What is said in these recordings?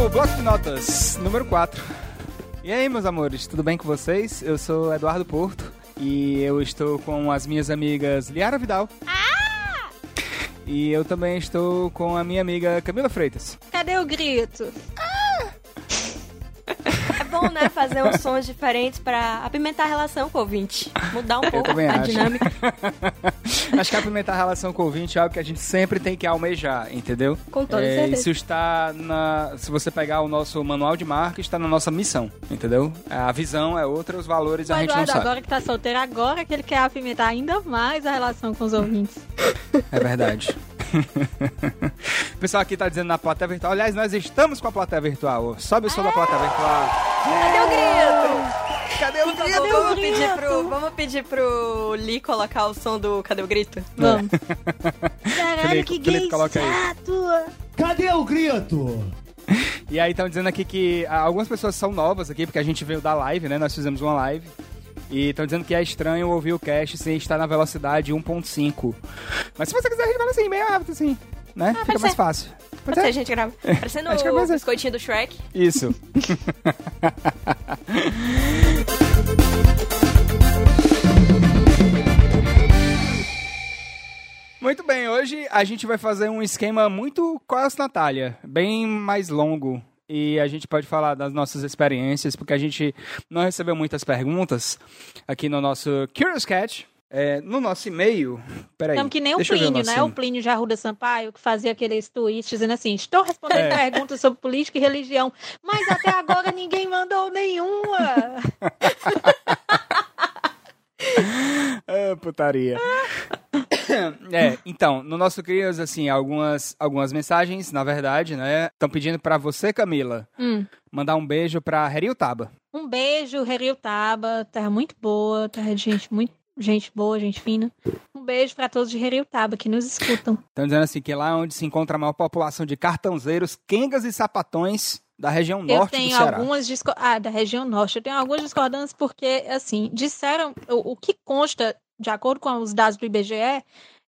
o Bloco de Notas número 4. E aí, meus amores, tudo bem com vocês? Eu sou Eduardo Porto e eu estou com as minhas amigas Liara Vidal. Ah! E eu também estou com a minha amiga Camila Freitas. Cadê o grito? É bom, né, fazer uns sons diferentes pra apimentar a relação com o ouvinte. Mudar um pouco a acho. dinâmica. Acho que apimentar a relação com o ouvinte é algo que a gente sempre tem que almejar, entendeu? Com toda é, certeza. Isso está na. Se você pegar o nosso manual de marca, está na nossa missão, entendeu? A visão é outra, os valores a gente não Eduardo, sabe. agora que tá solteiro, agora que ele quer apimentar ainda mais a relação com os ouvintes. É verdade. o pessoal aqui tá dizendo na plateia virtual. Aliás, nós estamos com a plateia virtual. Sobe o som da plateia virtual. Cadê o grito? Cadê o grito? favor, vamos pedir, pro, vamos pedir pro Lee colocar o som do Cadê o Grito? Vamos. Felipe, Felipe, coloca aí. Cadê o grito? E aí estão dizendo aqui que ah, algumas pessoas são novas aqui, porque a gente veio da live, né? Nós fizemos uma live. E estão dizendo que é estranho ouvir o cast sem estar na velocidade 1.5. Mas se você quiser, a gente fala assim, bem rápido, assim. Né? Fica pode mais ser. fácil. Pode ser, a gente grava. Parecendo Acho que é o biscoitinho do Shrek. Isso. Muito bem, hoje a gente vai fazer um esquema muito quase Natália, bem mais longo. E a gente pode falar das nossas experiências, porque a gente não recebeu muitas perguntas aqui no nosso Curious Cat. É, no nosso e-mail. Peraí. Estamos que nem o Plínio, nosso né? O Plínio de Arruda Sampaio, que fazia aqueles tweets dizendo assim: estou respondendo É. perguntas sobre política e religião, mas até agora ninguém mandou nenhuma. Ah, putaria. é, então, no nosso Crias, assim, algumas, algumas mensagens, na verdade, né? Estão pedindo pra você, Camila, Hum. mandar um beijo pra Heriutaba. Um beijo, Heriutaba, terra muito boa, terra de gente muito gente boa, gente fina. Um beijo pra todos de Heriutaba que nos escutam. Estão dizendo assim que lá é onde se encontra a maior população de cartãozeiros, quengas e sapatões da região Eu norte do tenho algumas disco... ah, da região norte. Eu tenho algumas discordâncias porque, assim, disseram o, o que consta, de acordo com os dados do IBGE,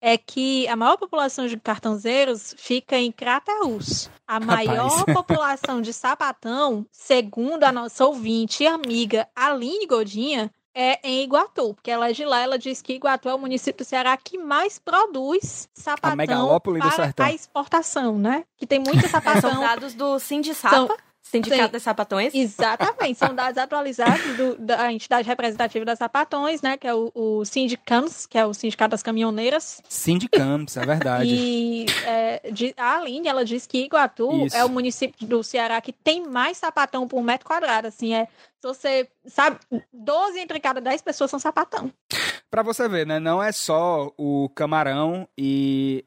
é que a maior população de cartãozeiros fica em Crateús. A maior população de sapatão, segundo a nossa ouvinte e amiga Aline Godinha, é em Iguatu, porque ela é de lá, ela diz que Iguatu é o município do Ceará que mais produz sapatão megalópole do para sertão. a exportação, né? Que tem muita São sapatão dados do Sindisapa, Sindicato Sim. das Sapatões. Exatamente, são dados atualizados do- da entidade representativa das sapatões, né? Que é o, o Sindicams, que é o Sindicato das Caminhoneiras. Sindicamps, é verdade. E é, de- a Aline, ela diz que Iguatu Isso. é o município do Ceará que tem mais sapatão por metro quadrado. Assim, é. Se você sabe, 12 entre cada 10 pessoas são sapatão. Pra você ver, né? Não é só o camarão e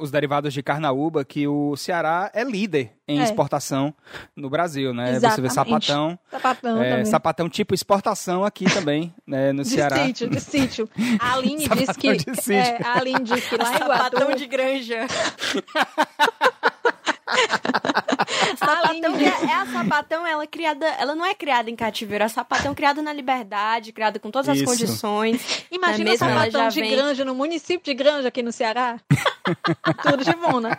os derivados de carnaúba que o Ceará é líder em É. exportação no Brasil, né? Você vê Exatamente. sapatão, Sapatão é, também. sapatão tipo exportação aqui também, né? No de Ceará. sítio, de sítio. A Aline diz Sapatão que. de sítio. é, a Aline diz que lá em Sapatão Iguatu. de granja. Sapatão diz- é, é a sapatão, ela é criada, ela não é criada em cativeiro, é a sapatão criada na liberdade, criada com todas as Isso. condições. Imagina Não é o sapatão de vem- granja no município de Granja aqui no Ceará. Tudo de bom, né?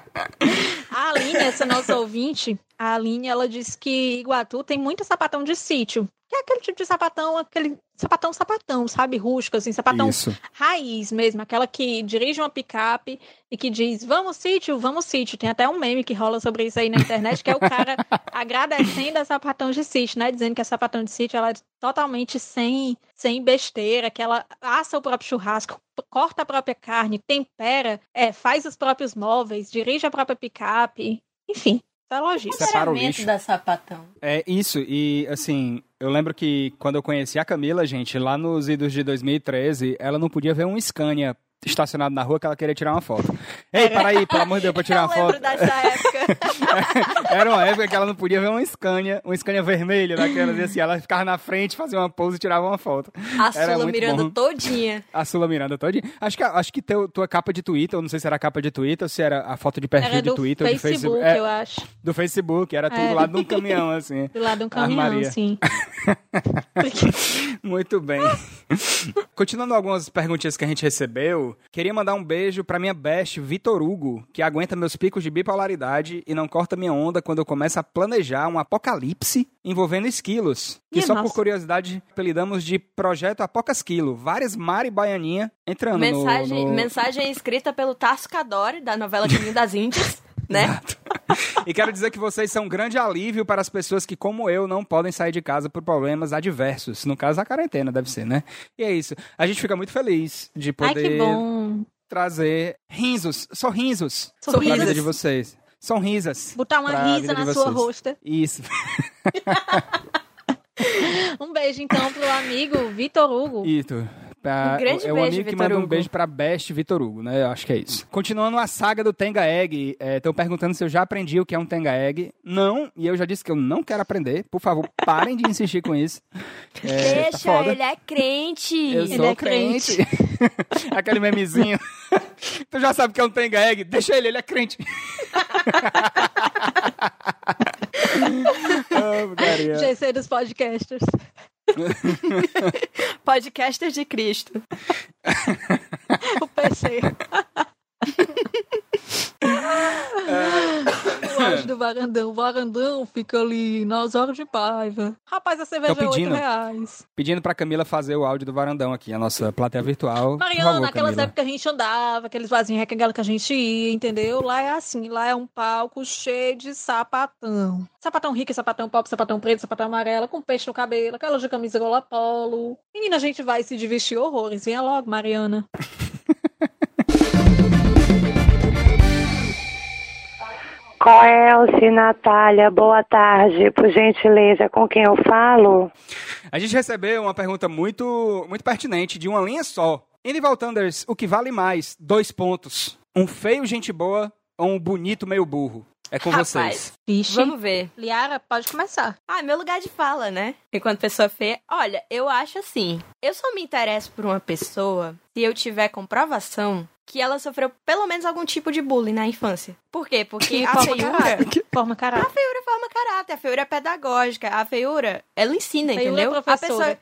A Aline, essa nossa ouvinte, a Aline, ela disse que Iguatu tem muito sapatão de sítio. Que é aquele tipo de sapatão, aquele sapatão, sapatão, sabe? Rústico, assim, sapatão Isso. raiz mesmo, aquela que dirige uma picape e que diz, vamos sítio, vamos sítio. Tem até um meme que rola sobre isso aí na internet, que é o cara agradecendo a sapatão de sítio, né? Dizendo que a sapatão de sítio, ela é totalmente sem, sem besteira, que ela assa o próprio churrasco, corta a própria carne, tempera, é, faz os próprios móveis, dirige a própria picape, enfim, é elogio. Separa o lixo. da sapatão. É isso, e assim, eu lembro que quando eu conheci a Camila, gente, lá nos idos de 2013, ela não podia ver um Scania estacionado na rua que ela queria tirar uma foto. Ei, para aí, pelo amor de Deus, pra tirar uma foto. dessa época. Era uma época que ela não podia ver um Scania, um Scania vermelho, daquelas, e assim, ela ficava na frente, fazia uma pose e tirava uma foto. A Era Sula Miranda bom. todinha. A Sula Miranda todinha. Acho que, acho que teu, tua capa de Twitter, eu não sei se era a capa de Twitter ou se era a foto de perfil Era de Twitter ou de Facebook, Facebook. É, eu acho. do Facebook, era tudo É. do lado de um caminhão, assim. Do lado de um caminhão, sim. Muito bem. Continuando algumas perguntinhas que a gente recebeu, Primeiro, queria mandar um beijo pra minha best, Vitor Hugo, que aguenta meus picos de bipolaridade e não corta minha onda quando eu começo a planejar um apocalipse envolvendo esquilos. Que só por nossa. curiosidade apelidamos de Projeto Apocasquilo. Várias Mari Baianinha entrando no- Mensagem, no... mensagem escrita pelo Tarso Cadore, da novela Caminho das Índias, né? E quero dizer que vocês são um grande alívio para as pessoas que, como eu, não podem sair de casa por problemas adversos. No caso, a quarentena, deve ser, né? E é isso. A gente fica muito feliz de Ai, poder bom. trazer risos, sorrisos, Sorrisos. pra vida de vocês. São risas. Botar uma risa na sua rosta. Isso. Um beijo, então, pro amigo Vitor Hugo. Isso. Pra, Um grande é o beijo, amigo que Vitor manda um beijo pra Best Vitor Hugo, né? Eu acho que é isso. Continuando a saga do Tenga Egg, estão perguntando se eu já aprendi o que é um Tenga Egg. Não, e eu já disse que eu não quero aprender. Por favor, parem de insistir com isso. É, tá Deixa, foda. ele é crente. Eu Ele sou é crente. Aquele memezinho. tu já sabe que é um Tenga Egg? Deixa ele, ele é crente. oh. GC dos podcasters. Podcaster de Cristo. O PC. o áudio do varandão. O varandão fica ali nas horas de paiva. Rapaz, a cerveja Tão é 8 pedindo. reais. Pedindo pra Camila fazer o áudio do varandão aqui, a nossa plateia virtual. Mariana, favor, naquelas Camila. épocas que a gente andava, aqueles vasinhos recangados que a gente ia, entendeu? Lá é assim, lá é um palco cheio de sapatão. Sapatão rico, sapatão pop, sapatão preto, sapatão amarelo, com peixe no cabelo, aquela de camisa gola polo. Menina, a gente vai se divertir horrores. Venha logo, Mariana. Coelce, Natália, boa tarde. Por gentileza, com quem eu falo? A gente recebeu uma pergunta muito, muito pertinente, de uma linha só. Enival Thunders, o que vale mais? Dois pontos. Um feio gente boa ou um bonito meio burro? É com Rapaz, vocês. Vixe. Vamos ver. Liara, pode começar. Ah, meu lugar de fala, né? Enquanto pessoa feia. Olha, eu acho assim. Eu só me interesso por uma pessoa se eu tiver comprovação que ela sofreu pelo menos algum tipo de bullying na infância. Por quê? Porque Que a feiura. caráter. Forma caráter. A feiura forma caráter, a feiura é pedagógica, a feiura, ela ensina, Feiura é entendeu? a professora. pessoa.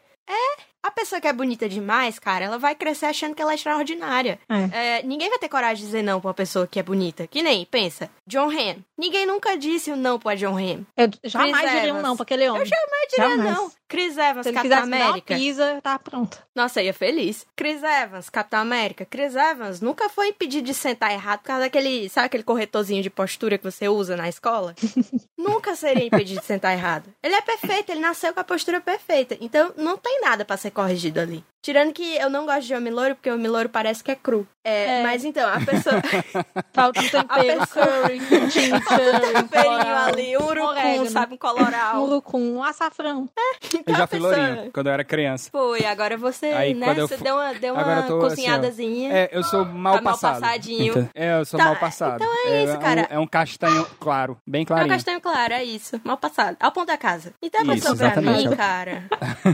É. A pessoa que é bonita demais, cara, ela vai crescer achando que ela é extraordinária. É, ninguém vai ter coragem de dizer não pra uma pessoa que é bonita. Que nem, pensa, John Hamm. Ninguém nunca disse o não pra John Hamm. Eu jamais Chris diria um Evans. não pra aquele homem. Eu jamais diria Jamais. não. Chris Evans, Se Capitão América. pizza, tá pronto. Nossa, ia feliz. Chris Evans, Capitão América. Chris Evans nunca foi impedido de sentar errado por causa daquele, sabe aquele corretorzinho de postura que você usa na escola? nunca seria impedido de sentar errado. Ele é perfeito, ele nasceu com a postura perfeita. Então não tem nada pra ser corrigido ali. Tirando que eu não gosto de homem loiro, porque o homem loiro parece que é cru. É, É. Mas então, a pessoa. Falta um tempero, pessoa- curry, um um Temperinho ali, urucum, orégano. sabe? Um coloral. urucum, um açafrão. Então, Eu já a fui pessoa- lourinho, quando eu era criança. Foi, agora você, Aí, né? quando eu Você fu- deu uma, deu uma assim, cozinhadazinha. É, eu sou mal Tá mal passado. passadinho. Então, É, eu sou Tá, mal passado. então é isso, um- cara. É um, castanho claro, bem É um castanho claro, é isso. Mal passado. Ao ponto da casa. Então a Isso, pessoa pra mim, cara.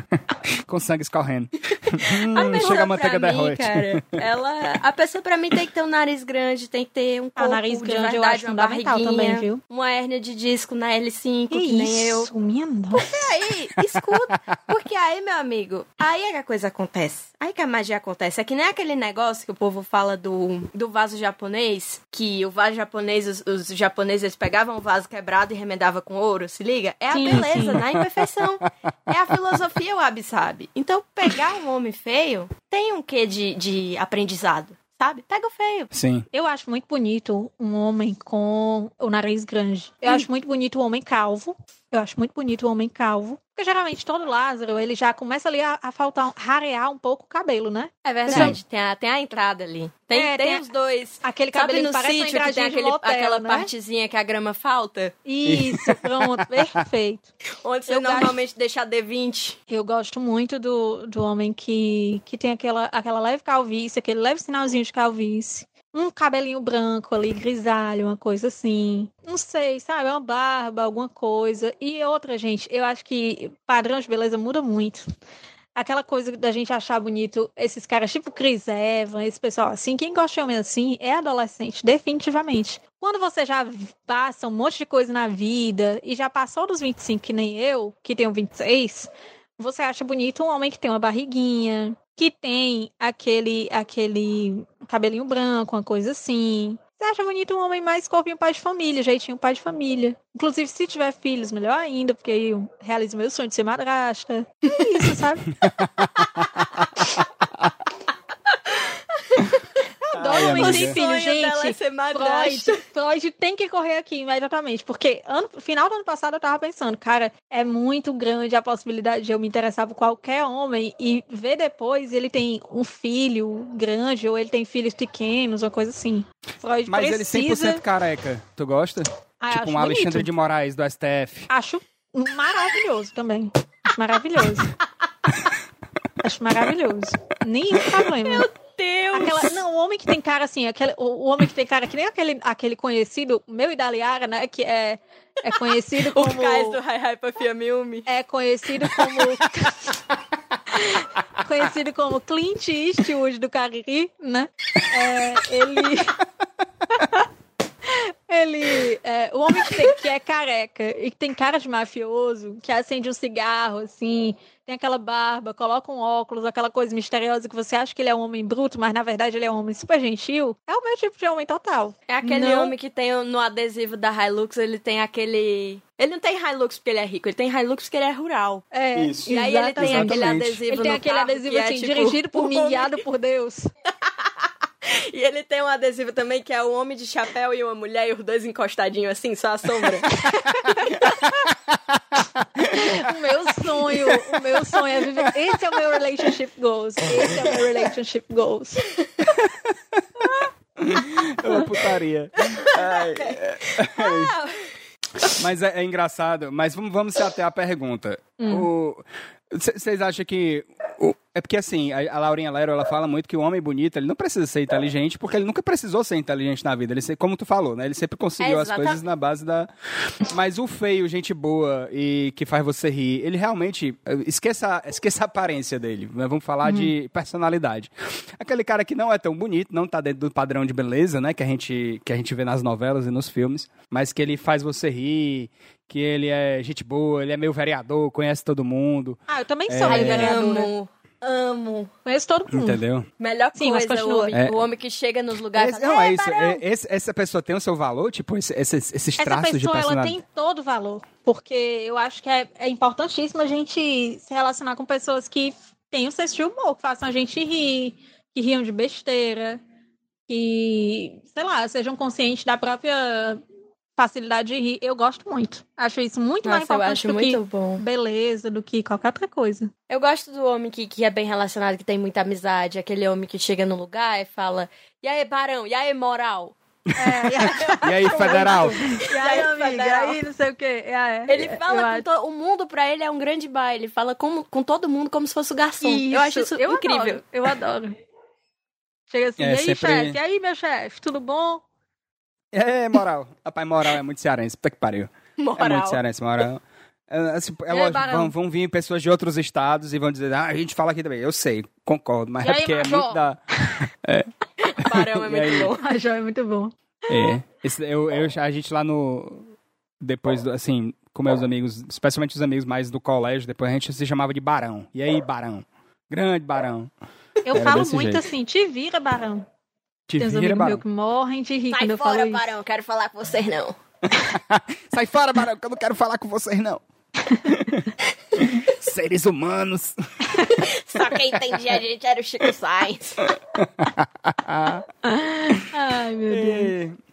Com sangue escorrendo. A Hum, pessoa chega a manteiga pra mim, cara, ela... A pessoa pra mim tem que ter um nariz grande, tem que ter um Ah, corpo nariz de grande eu verdade, acho uma fundamental barriguinha, também, viu? uma hérnia de disco na L5, que, Que nem eu. isso, minha nossa. Aí, escuta. Porque aí, meu amigo, aí é que a coisa acontece. Aí que a magia acontece. É que nem aquele negócio que o povo fala do, do vaso japonês, que o vaso japonês, os, os japoneses eles pegavam o vaso quebrado e remendavam com ouro, se liga? É a Sim, beleza, sim. na imperfeição. É a filosofia, o Abi sabe. Então, pegar um homem feio tem um quê de, de aprendizado, sabe? Pega o feio. Sim. Eu acho muito bonito um homem com o nariz grande. Eu acho muito bonito o homem calvo. Eu acho muito bonito o homem calvo. Porque geralmente todo Lázaro, ele já começa ali a, a faltar, rarear um pouco o cabelo, né? É verdade, tem a, tem a entrada ali. Tem, É, tem, tem os dois. Aquele cabelo no parece sítio que tem aquele, aquela né? partezinha que a grama falta? Isso, pronto, perfeito. Onde você Eu normalmente deixa a D20. Eu gosto muito do, do homem que, que tem aquela, aquela leve calvície, aquele leve sinalzinho de calvície. Um cabelinho branco ali, grisalho, uma coisa assim. Não sei, sabe? Uma barba, alguma coisa. E outra, gente, eu acho que padrão de beleza muda muito. Aquela coisa da gente achar bonito esses caras tipo Chris Evans, esse pessoal assim. Quem gosta de homem assim é adolescente, definitivamente. Quando você já passa um monte de coisa na vida e já passou dos 25, que nem eu, que tenho 26, você acha bonito um homem que tem uma barriguinha, que tem aquele, aquele cabelinho branco, uma coisa assim. Você acha bonito um homem mais corpinho pai de família, jeitinho pai de família. Inclusive, se tiver filhos, melhor ainda, porque aí eu realizo meu sonho de ser madrasta. É isso, sabe? adoro Ai, tem O filho, é gente. Freud, Freud tem que correr aqui imediatamente, porque ano, final do ano passado eu tava pensando, cara, é muito grande a possibilidade de eu me interessar por qualquer homem e ver depois ele tem um filho grande ou ele tem filhos pequenos, uma coisa assim. Freud Mas ele precisa... 100% careca. Tu gosta? Ah, tipo um Alexandre bonito. de Moraes do STF. Acho maravilhoso também. Acho maravilhoso. acho maravilhoso. Nenhum problema. Deus! Aquela, não, o homem que tem cara assim, aquele, o, o homem que tem cara que nem aquele, aquele conhecido, meu e da Liara, né? Que é, é conhecido O como. Cais do Hi Hi Puffy Milme. É conhecido como. conhecido como Clint Eastwood do Cariri, né? É, ele. Ele. É, o homem que, tem- que é careca e que tem cara de mafioso, que acende um cigarro, assim, tem aquela barba, coloca um óculos, aquela coisa misteriosa que você acha que ele é um homem bruto, mas na verdade ele é um homem super gentil, é o meu tipo de homem total. É aquele Não. homem que tem no adesivo da Hilux, ele tem aquele. Ele não tem Hilux porque ele é rico, ele tem Hilux porque ele é rural. É, Isso. E aí ele tem exatamente. aquele adesivo Ele tem no aquele carro adesivo que é, assim, tipo, dirigido por mim, guiado por Deus. E ele tem um adesivo também que é o homem de chapéu e uma mulher e os dois encostadinhos assim, só a sombra. O meu sonho, o meu sonho é viver. Esse é o meu relationship goals. Esse é o meu relationship goals. É uma putaria. Ai, é- Mas é, é engraçado. Mas vamos, vamos até a pergunta. Vocês acham que. o- é porque assim, a, Laurinha Lero ela fala muito que o homem bonito ele não precisa ser inteligente, porque ele nunca precisou ser inteligente na vida. Ele, como tu falou, né? Ele sempre conseguiu É, as coisas na base da. Mas o feio, gente boa e que faz você rir, ele realmente. Esqueça, esqueça a aparência dele. né? Vamos falar de personalidade. Aquele cara que não é tão bonito, não tá dentro do padrão de beleza, né? Que a gente, que a gente vê nas novelas e nos filmes, mas que ele faz você rir. Que ele é gente boa, ele é meio vereador, conhece todo mundo, Ah, eu também É. sou Ai, meio vereadora. Amo. Conheço todo mundo. entendeu? Melhor Sim, mas coisa, o continua. homem, É. o homem que chega nos lugares Esse- e fala, não, é "Ei, isso. barão!" é- esse- essa pessoa tem o seu valor, tipo, esse- esses, esses Essa traços de pessoa, ela personalidade. tem todo valor. Porque eu acho que é, é importantíssimo a gente se relacionar com pessoas que têm o senso de humor, que façam a gente rir, que riam de besteira, que, sei lá, sejam conscientes da própria facilidade de rir. Eu gosto muito. Acho isso muito mais Nossa, eu importante acho do muito que bom. beleza, do que qualquer outra coisa. Eu gosto do homem que, que é bem relacionado, que tem muita amizade. Aquele homem que chega no lugar e fala, e aí, barão? E aí, moral? É, E aí, federal? e aí, amiga? E aí, não sei o quê. É, Ele fala com to- o mundo pra ele é um grande bar. Ele fala com, com todo mundo como se fosse o garçom. eu acho isso eu incrível. Adoro, eu adoro. Chega assim, É, e aí, sempre- chefe? E aí, meu chefe? Tudo bom? É, moral. Rapaz, moral é muito cearense. Puta que pariu. É Moral. muito cearense, moral. É, assim, é aí, lógico, Barão? vão, vão vir pessoas de outros estados e vão dizer, ah, a gente fala aqui também. Eu sei, concordo, mas E é aí, porque é Major? muito da. Barão é E aí? muito bom. A Jó é muito bom. É. Esse- eu, eu, a gente lá no. Depois, do, assim, com meus amigos, especialmente os amigos mais do colégio, depois a gente se chamava de Barão. E aí, Barão? Grande Barão. Eu Era falo muito jeito. assim, te vira, Barão. Te Tem uns vira, amigos que morrem de rir quando Sai eu falo fora, isso. barão. Quero falar com vocês, não. Sai fora, Barão, que eu não quero falar com vocês, não. Seres humanos. Só quem entendia a gente era o Chico Sainz. Ai, meu Deus.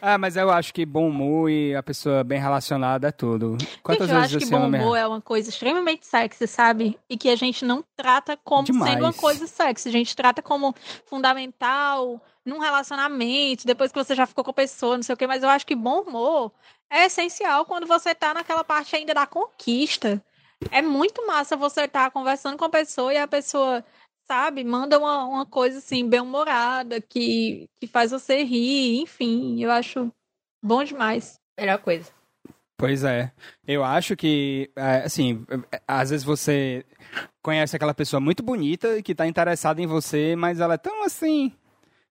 Ah, mas eu acho que bom humor e a pessoa bem relacionada é tudo. Quantas gente, eu vezes acho que bom humor é uma coisa extremamente sexy, sabe? E que a gente não trata como Demais. sendo uma coisa sexy. A gente trata como fundamental num relacionamento, depois que você já ficou com a pessoa, não sei o quê. Mas eu acho que bom humor é essencial quando você tá naquela parte ainda da conquista. É muito massa você estar conversando com a pessoa e a pessoa, sabe, manda uma, uma coisa assim, bem-humorada, que, que faz você rir, enfim. Eu acho bom demais. Melhor coisa. Pois é. Eu acho que, é, assim, é, às vezes você conhece aquela pessoa muito bonita que tá interessada em você, mas ela é tão assim.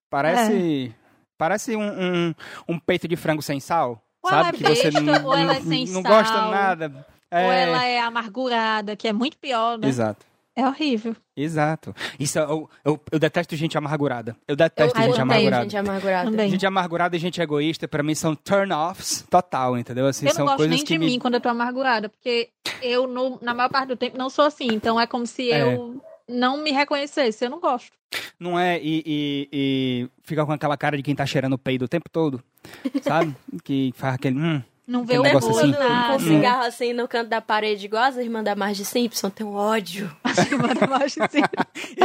Parece. Parece um, um, um peito de frango sem sal. Ou sabe? ela é que você besta, não, ou ela é não- sem não gosta sal, nada. Ou É, ela é amargurada, que é muito pior, né? Exato. É horrível. Exato. Isso, eu, eu, eu detesto gente amargurada. Eu detesto Eu gente odeio amargurada. gente amargurada. Também. Gente amargurada e gente egoísta, pra mim, são turn-offs total, entendeu? Assim, eu não são gosto coisas nem de me... mim quando eu tô amargurada, porque eu, no- na maior parte do tempo, não sou assim. Então é como se É. eu não me reconhecesse. Eu não gosto. Não é? E, e, e fica com aquela cara de quem tá cheirando peido o tempo todo, sabe? que faz aquele... Hum. Não vê o um negócio assim. Com nada. um cigarro assim no canto da parede, igual as irmãs da Marge Simpson, tem um ódio. Manda mais assim,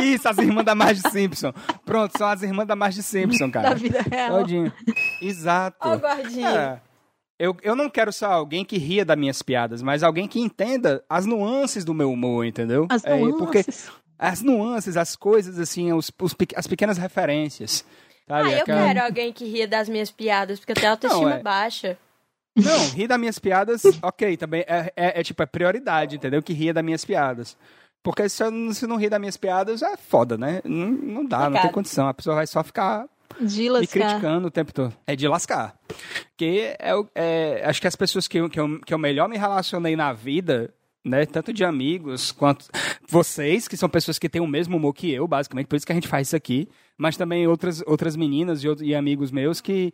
Isso, as irmãs da Marge Simpson. Pronto, são as irmãs da Marge Simpson, da cara. vida real. Todinho. Exato. Ó, o gordinho. É. Eu, eu não quero só alguém que ria das minhas piadas, mas alguém que entenda as nuances do meu humor, entendeu? As É, porque nuances. as nuances, as coisas, assim, os, os as pequenas referências. Sabe? Ah, eu Aquela- quero alguém que ria das minhas piadas, porque eu tenho autoestima Não, é- baixa. Não, rir das minhas piadas, ok, também é, é, é tipo, é prioridade, entendeu? Que ria das minhas piadas. Porque se, eu, não- se não rir das minhas piadas, é foda, né? Não, não dá, não tem condição. A pessoa vai só ficar De me lascar. criticando o tempo todo. É de lascar. Que é, é- acho que as pessoas que, eu- que, eu, que eu melhor me relacionei na vida, né, tanto de amigos quanto vocês, que são pessoas que têm o mesmo humor que eu, basicamente, por isso que a gente faz isso aqui, mas também outras, outras meninas e, e amigos meus que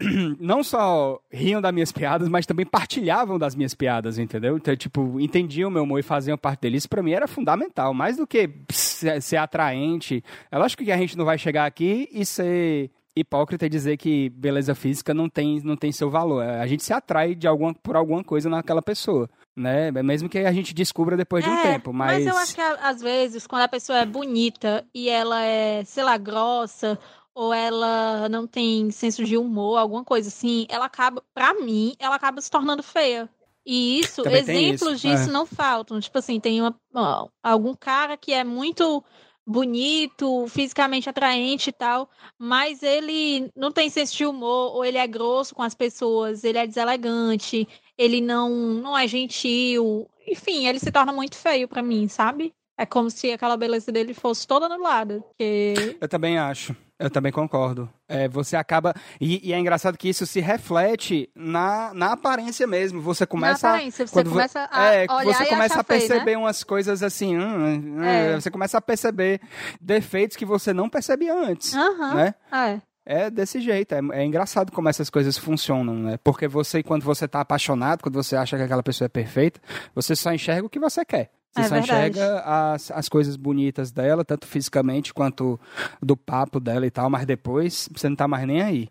não só riam das minhas piadas, mas também partilhavam das minhas piadas, entendeu? Então, tipo, entendiam o meu humor e faziam parte dele. Isso pra mim era fundamental, mais do que ser, atraente. É lógico que a gente não vai chegar aqui e ser hipócrita e dizer que beleza física não tem, não tem seu valor. A gente se atrai de alguma, por alguma coisa naquela pessoa, né? Mesmo que a gente descubra depois de um É, tempo, mas... eu acho que às vezes, quando a pessoa é bonita e ela é, sei lá, grossa, ou ela não tem senso de humor, alguma coisa assim, ela acaba, pra mim, ela acaba se tornando feia. E isso, Também exemplos isso, disso é. não faltam. Tipo assim, tem uma, ó, algum cara que é muito bonito, fisicamente atraente e tal, mas ele não tem senso de humor, ou ele é grosso com as pessoas, ele é deselegante, ele não, não é gentil. Enfim, ele se torna muito feio pra mim, sabe? É como se aquela beleza dele fosse toda anulada. Porque Eu também acho. Eu também concordo. É, você acaba. E, e é engraçado que isso se reflete na, na aparência mesmo. Você começa. na aparência, você vo- começa a é, você começa a feio, perceber né? umas coisas assim. hum, hum, É. Você começa a perceber defeitos que você não percebia antes. Aham, Né? é. É desse jeito. É, é engraçado como essas coisas funcionam, né? Porque você, quando você tá apaixonado, quando você acha que aquela pessoa é perfeita, você só enxerga o que você quer. Você É só verdade. enxerga as, as coisas bonitas dela, tanto fisicamente quanto do papo dela e tal, mas depois você não tá mais nem aí.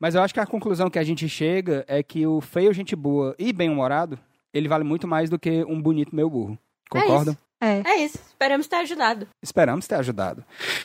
Mas eu acho que a conclusão que a gente chega é que o feio, gente boa e bem-humorado, ele vale muito mais do que um bonito meu burro. Concordam? É. É isso. Esperamos ter ajudado. Esperamos ter ajudado.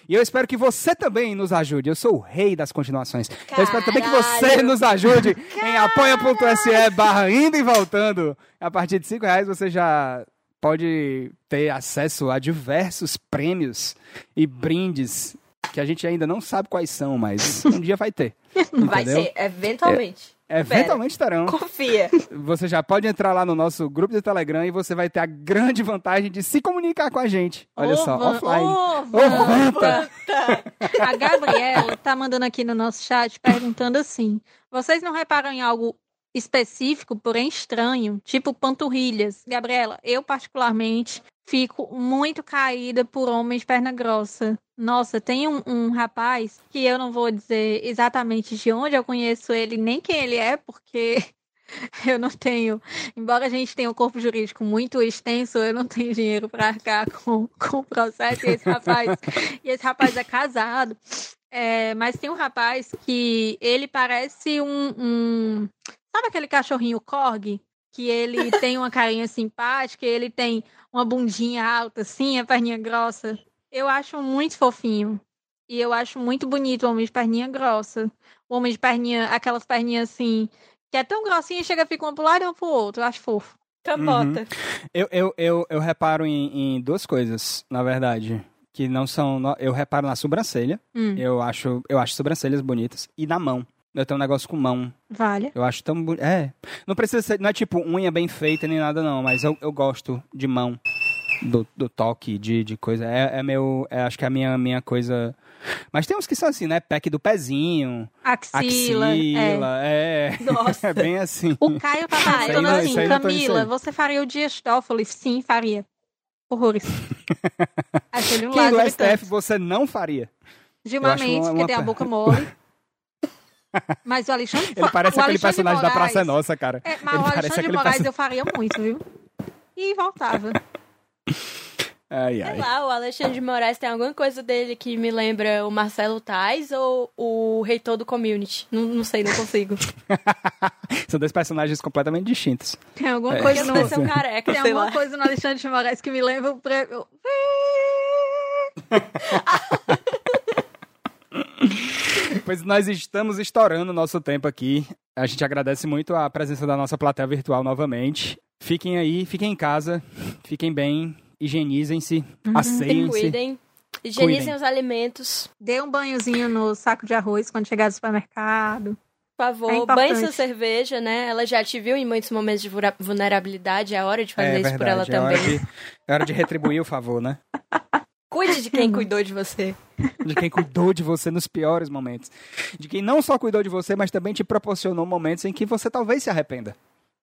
E eu espero que você também nos ajude. Eu sou o rei das continuações. Eu espero também que você Caralho. nos ajude em apoia.se barra indo e voltando. A partir de cinco reais você já pode ter acesso a diversos prêmios e brindes que a gente ainda não sabe quais são, mas um dia vai ter. Vai Entendeu? ser, eventualmente. Eventualmente terão. Confia. Você já pode entrar lá no nosso grupo de Telegram e você vai ter a grande vantagem de se comunicar com a gente. Olha só, offline. ô, Ô, Van- Vanta! A Gabriela tá mandando aqui no nosso chat perguntando assim: vocês não reparam em algo específico, porém estranho, tipo panturrilhas? Gabriela, eu particularmente fico muito caída por homens de perna grossa. Nossa, tem um, um rapaz que eu não vou dizer exatamente de onde eu conheço ele, nem quem ele é, porque eu não tenho. Embora a gente tenha um corpo jurídico muito extenso, eu não tenho dinheiro para arcar com, com o processo. E esse rapaz, e esse rapaz é casado. É, mas tem um rapaz que ele parece um, um- Sabe aquele cachorrinho corgi? Que ele tem uma carinha simpática, ele tem uma bundinha alta, assim, a perninha grossa. Eu acho muito fofinho. E eu acho muito bonito o homem de perninha grossa. O homem de perninha, aquelas perninhas assim, que é tão grossinha e chega, fica uma pro lado e uma pro outro. Eu acho fofo. Camota. Eu, eu, eu, eu reparo em, em duas coisas, na verdade. Que não são. no- Eu reparo na sobrancelha. Hum, Eu acho, eu acho sobrancelhas bonitas. E na mão. Eu tenho um negócio com mão. vale. Eu acho tão bonito. É. Não precisa ser. Não é tipo unha bem feita nem nada, não. Mas eu, eu gosto de mão. Do, do toque, de, de coisa. É, é meu. é, acho que é a minha, minha coisa. Mas tem uns que são assim, né? Pack do pezinho. Axila. é. Axila. É. Nossa. É bem assim. O Caio tá perguntando não- assim, Camila, você faria o Dias Toffoli? Sim, faria. horrores. Achei ele um Quem do Lázaro STF você não faria? Gilmar Mendes, porque tem a boca mole. Mas o Alexandre Ele parece o aquele Alexandre personagem da Moraes- Praça é Nossa, cara. É, mas Ele o Alexandre de Moraes perso- eu faria muito, viu? E voltava. Ai, Sei ai. lá, o Alexandre de Moraes tem alguma coisa dele que me lembra o Marcelo Tais ou o reitor do community. Não, não sei, não consigo. São dois personagens completamente distintos. Tem alguma É. coisa no... careca, Tem sei alguma lá. coisa no Alexandre de Moraes que me lembra o pre... Pois nós estamos estourando o nosso tempo aqui. A gente agradece muito a presença da nossa plateia virtual novamente. Fiquem aí, fiquem em casa, fiquem bem, higienizem-se, Se asseiem-se. cuidem. Higienizem Cuidem. os alimentos. Dê um banhozinho no saco de arroz quando chegar do supermercado. Por favor, É banhe sua cerveja, né? Ela já te viu em muitos momentos de vulnerabilidade. É hora de fazer É isso por ela verdade, é hora, também. de, é hora de retribuir o favor, né? Cuide de quem cuidou de você. De quem cuidou de você nos piores momentos. De quem não só cuidou de você, mas também te proporcionou momentos em que você talvez se arrependa.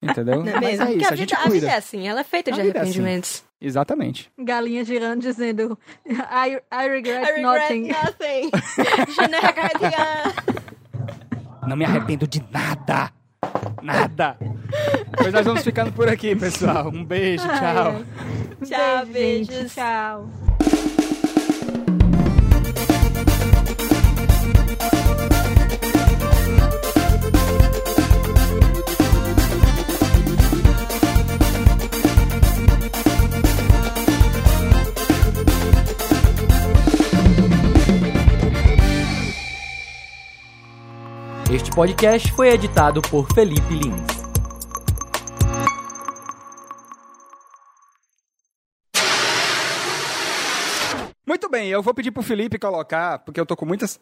Entendeu? Não é Mas mesmo? é Porque isso, a a gente vida, a vida cuida. é assim, ela é feita A de vida é assim. arrependimentos. Exatamente. Galinha girando dizendo I, I regret, I regret nothing. nothing. Não me arrependo de nada. Nada. Pois nós vamos ficando por aqui, pessoal. Um beijo, tchau. Tchau, Beijo, gente. beijos. Tchau. Este podcast foi editado por Felipe Lins. Muito bem, eu vou pedir pro Felipe colocar, porque eu tô com muitas.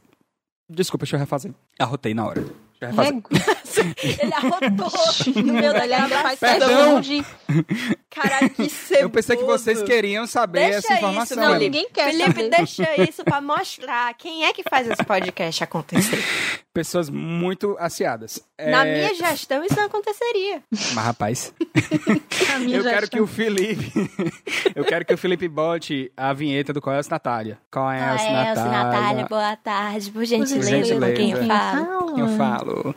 Desculpa, deixa eu refazer. Arrotei na hora. Deixa eu refazer. Ele arrotou no meu da faz Perdão. de... Caralho, que ceboso. Eu pensei que vocês queriam saber Deixa essa informação. isso, Não, Felipe. Ninguém quer Felipe, saber. deixa isso pra mostrar quem é que faz esse podcast acontecer. Pessoas muito aciadas. Na É, minha gestão, isso não aconteceria. Mas, rapaz, eu já quero que o Felipe. eu quero que o Felipe bote a vinheta do Qual é essa Natália. Qual é essa Natália? boa tarde. Por gentileza, gentileza. quem quem fala. Fala. Eu falo.